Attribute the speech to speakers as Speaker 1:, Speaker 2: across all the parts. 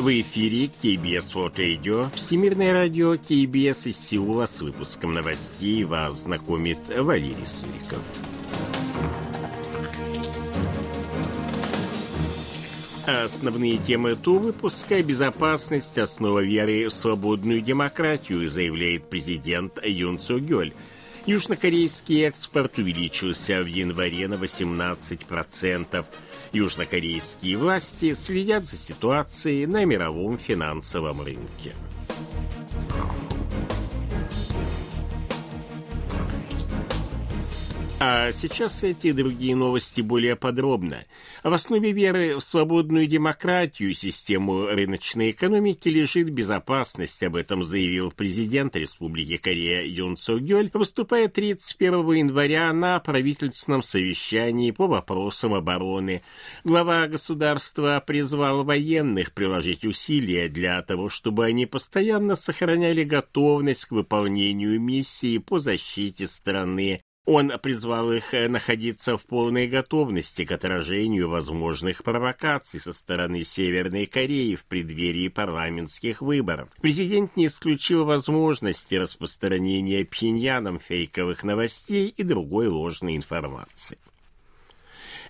Speaker 1: В эфире КБС World Radio, Всемирное радио КБС из Сеула с выпуском новостей вас знакомит Валерий Суриков. Основные темы этого выпуска – безопасность, основа веры в свободную демократию, заявляет президент Юн Цугёль. Южнокорейский экспорт увеличился в январе на 18%. Южнокорейские власти следят за ситуацией на мировом финансовом рынке. А сейчас эти и другие новости более подробно. В основе веры в свободную демократию систему рыночной экономики лежит безопасность. Об этом заявил президент Республики Корея Юн Согёль, выступая 31 января на правительственном совещании по вопросам обороны. Глава государства призвал военных приложить усилия для того, чтобы они постоянно сохраняли готовность к выполнению миссии по защите страны он призвал их э, находиться в полной готовности к отражению возможных провокаций со стороны Северной Кореи в преддверии парламентских выборов. Президент не исключил возможности распространения Пхеньяном фейковых новостей и другой ложной информации.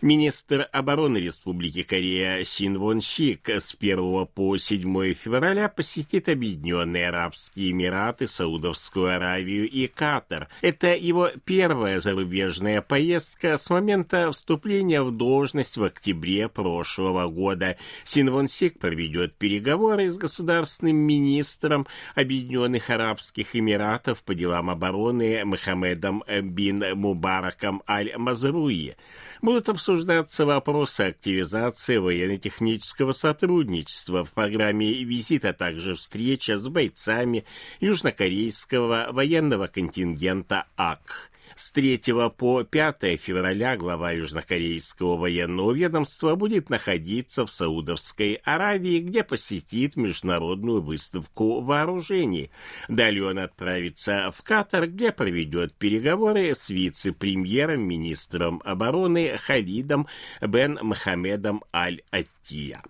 Speaker 1: Министр обороны Республики Корея Син Вон Щик с 1 по 7 февраля посетит Объединенные Арабские Эмираты, Саудовскую Аравию и Катар. Это его первая зарубежная поездка с момента вступления в должность в октябре прошлого года. Син Вон Сик проведет переговоры с государственным министром Объединенных Арабских Эмиратов по делам обороны Мохаммедом бин Мубараком Аль-Мазруи будут обсуждаться вопросы активизации военно-технического сотрудничества в программе визита, а также встреча с бойцами южнокорейского военного контингента АК. С 3 по 5 февраля глава южнокорейского военного ведомства будет находиться в Саудовской Аравии, где посетит международную выставку вооружений. Далее он отправится в Катар, где проведет переговоры с вице-премьером, министром обороны Халидом бен Мохаммедом Аль-Аттия.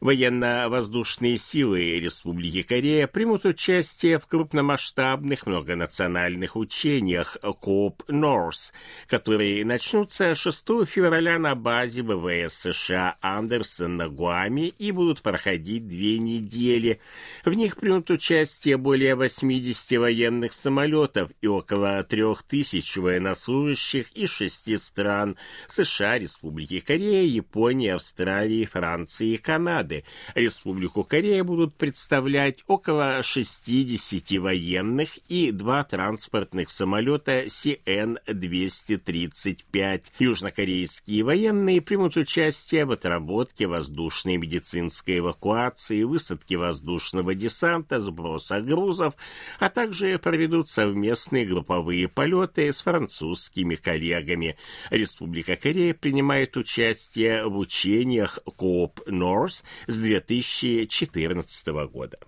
Speaker 1: Военно-воздушные силы Республики Корея примут участие в крупномасштабных многонациональных учениях КОП Норс, которые начнутся 6 февраля на базе ВВС США Андерсон на Гуаме и будут проходить две недели. В них примут участие более 80 военных самолетов и около 3000 военнослужащих из шести стран США, Республики Корея, Японии, Австралии, Франции и Канады бригады. Республику Корея будут представлять около 60 военных и два транспортных самолета CN-235. Южнокорейские военные примут участие в отработке воздушной медицинской эвакуации, высадке воздушного десанта, сброса грузов, а также проведут совместные групповые полеты с французскими коллегами. Республика Корея принимает участие в учениях КООП Норс с 2014 года.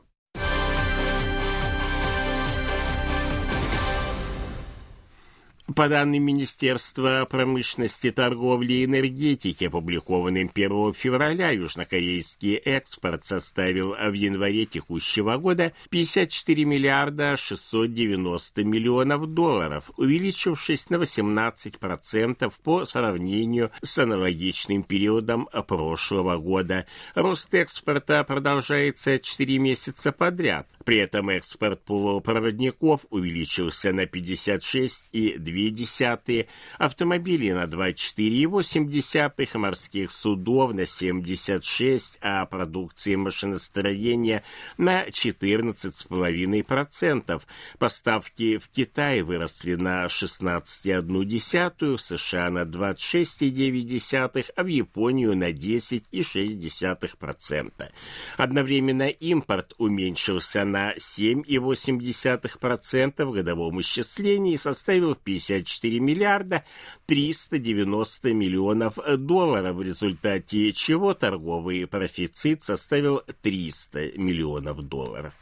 Speaker 1: По данным Министерства промышленности, торговли и энергетики, опубликованным 1 февраля, южнокорейский экспорт составил в январе текущего года 54 миллиарда 690 миллионов долларов, увеличившись на 18% по сравнению с аналогичным периодом прошлого года. Рост экспорта продолжается 4 месяца подряд. При этом экспорт полупроводников увеличился на 56,2 0,2, автомобилей на 24,8, морских судов на 76, а продукции машиностроения на 14,5%. Поставки в Китай выросли на 16,1, в США на 26,9, а в Японию на 10,6%. Одновременно импорт уменьшился на 7,8% в годовом исчислении и составил 50 54 миллиарда 390 миллионов долларов, в результате чего торговый профицит составил 300 миллионов долларов.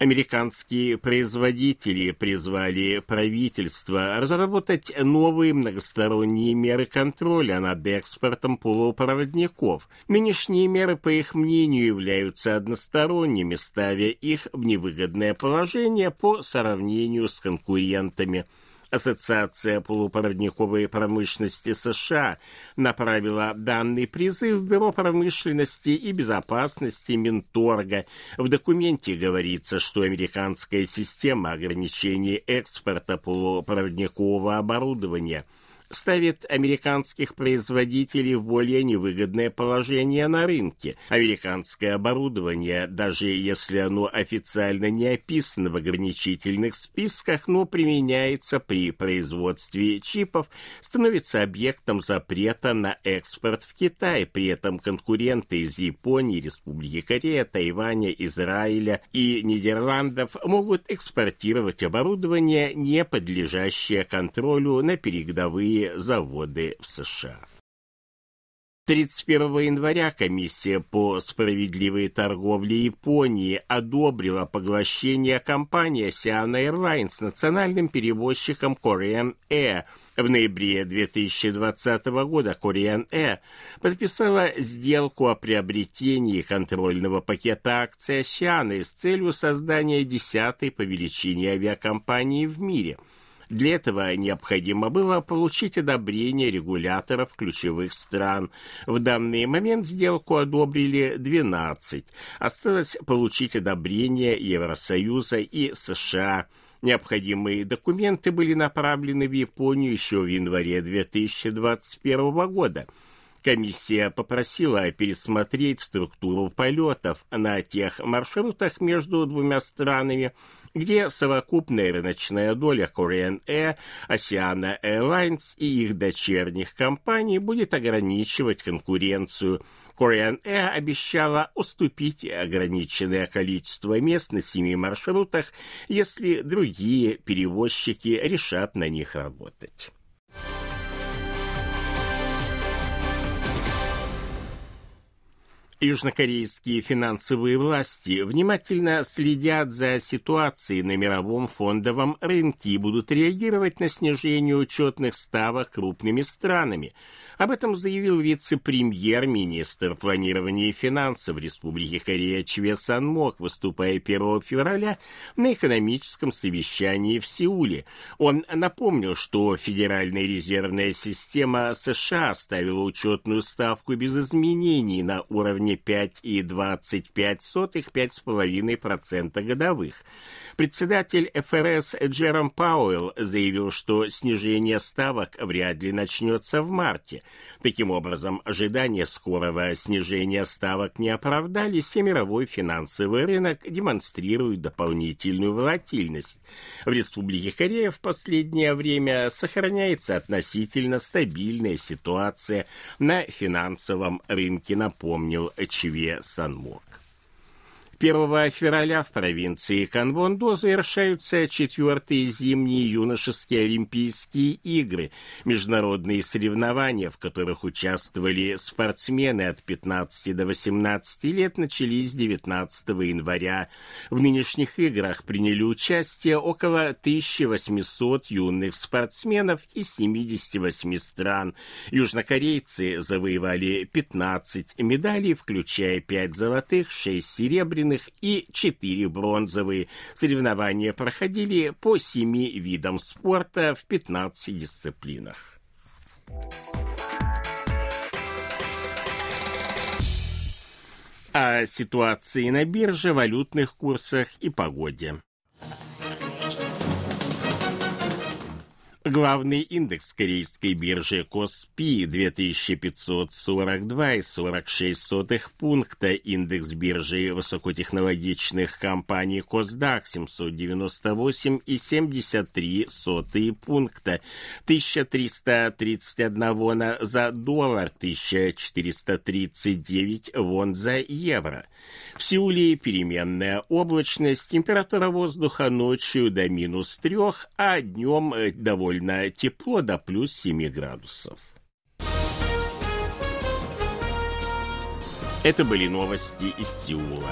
Speaker 1: Американские производители призвали правительство разработать новые многосторонние меры контроля над экспортом полупроводников. Нынешние меры, по их мнению, являются односторонними, ставя их в невыгодное положение по сравнению с конкурентами – Ассоциация полупроводниковой промышленности США направила данный призыв в Бюро промышленности и безопасности Минторга. В документе говорится, что американская система ограничений экспорта полупроводникового оборудования – ставит американских производителей в более невыгодное положение на рынке. Американское оборудование, даже если оно официально не описано в ограничительных списках, но применяется при производстве чипов, становится объектом запрета на экспорт в Китай. При этом конкуренты из Японии, Республики Корея, Тайваня, Израиля и Нидерландов могут экспортировать оборудование, не подлежащее контролю на передовые заводы в США. 31 января комиссия по справедливой торговле Японии одобрила поглощение компании Asiana Airlines национальным перевозчиком Korean Air. В ноябре 2020 года Korean Air подписала сделку о приобретении контрольного пакета акций Asiana с целью создания десятой по величине авиакомпании в мире – для этого необходимо было получить одобрение регуляторов ключевых стран. В данный момент сделку одобрили 12. Осталось получить одобрение Евросоюза и США. Необходимые документы были направлены в Японию еще в январе 2021 года. Комиссия попросила пересмотреть структуру полетов на тех маршрутах между двумя странами, где совокупная рыночная доля Korean Air, Oceana Airlines и их дочерних компаний будет ограничивать конкуренцию. Korean Air обещала уступить ограниченное количество мест на семи маршрутах, если другие перевозчики решат на них работать. Южнокорейские финансовые власти внимательно следят за ситуацией на мировом фондовом рынке и будут реагировать на снижение учетных ставок крупными странами – об этом заявил вице-премьер-министр планирования и финансов Республики Корея Чве Санмок, выступая 1 февраля на экономическом совещании в Сеуле. Он напомнил, что Федеральная резервная система США оставила учетную ставку без изменений на уровне 5,25-5,5% годовых. Председатель ФРС Джером Пауэлл заявил, что снижение ставок вряд ли начнется в марте. Таким образом, ожидания скорого снижения ставок не оправдались, и мировой финансовый рынок демонстрирует дополнительную волатильность. В Республике Корея в последнее время сохраняется относительно стабильная ситуация на финансовом рынке, напомнил Чве Санмок. 1 февраля в провинции Канвондо завершаются четвертые зимние юношеские Олимпийские игры, международные соревнования, в которых участвовали спортсмены от 15 до 18 лет, начались 19 января. В нынешних играх приняли участие около 1800 юных спортсменов из 78 стран. Южнокорейцы завоевали 15 медалей, включая 5 золотых, 6 серебряных, серебряных и четыре бронзовые. Соревнования проходили по семи видам спорта в 15 дисциплинах. О ситуации на бирже, валютных курсах и погоде. Главный индекс корейской биржи Коспи 2542,46 пункта, индекс биржи высокотехнологичных компаний Косдак 798,73 пункта, 1331 за доллар, 1439 вон за евро. В Сеуле переменная облачность, температура воздуха ночью до минус трех, а днем э, довольно тепло до плюс 7 градусов. Это были новости из Сеула.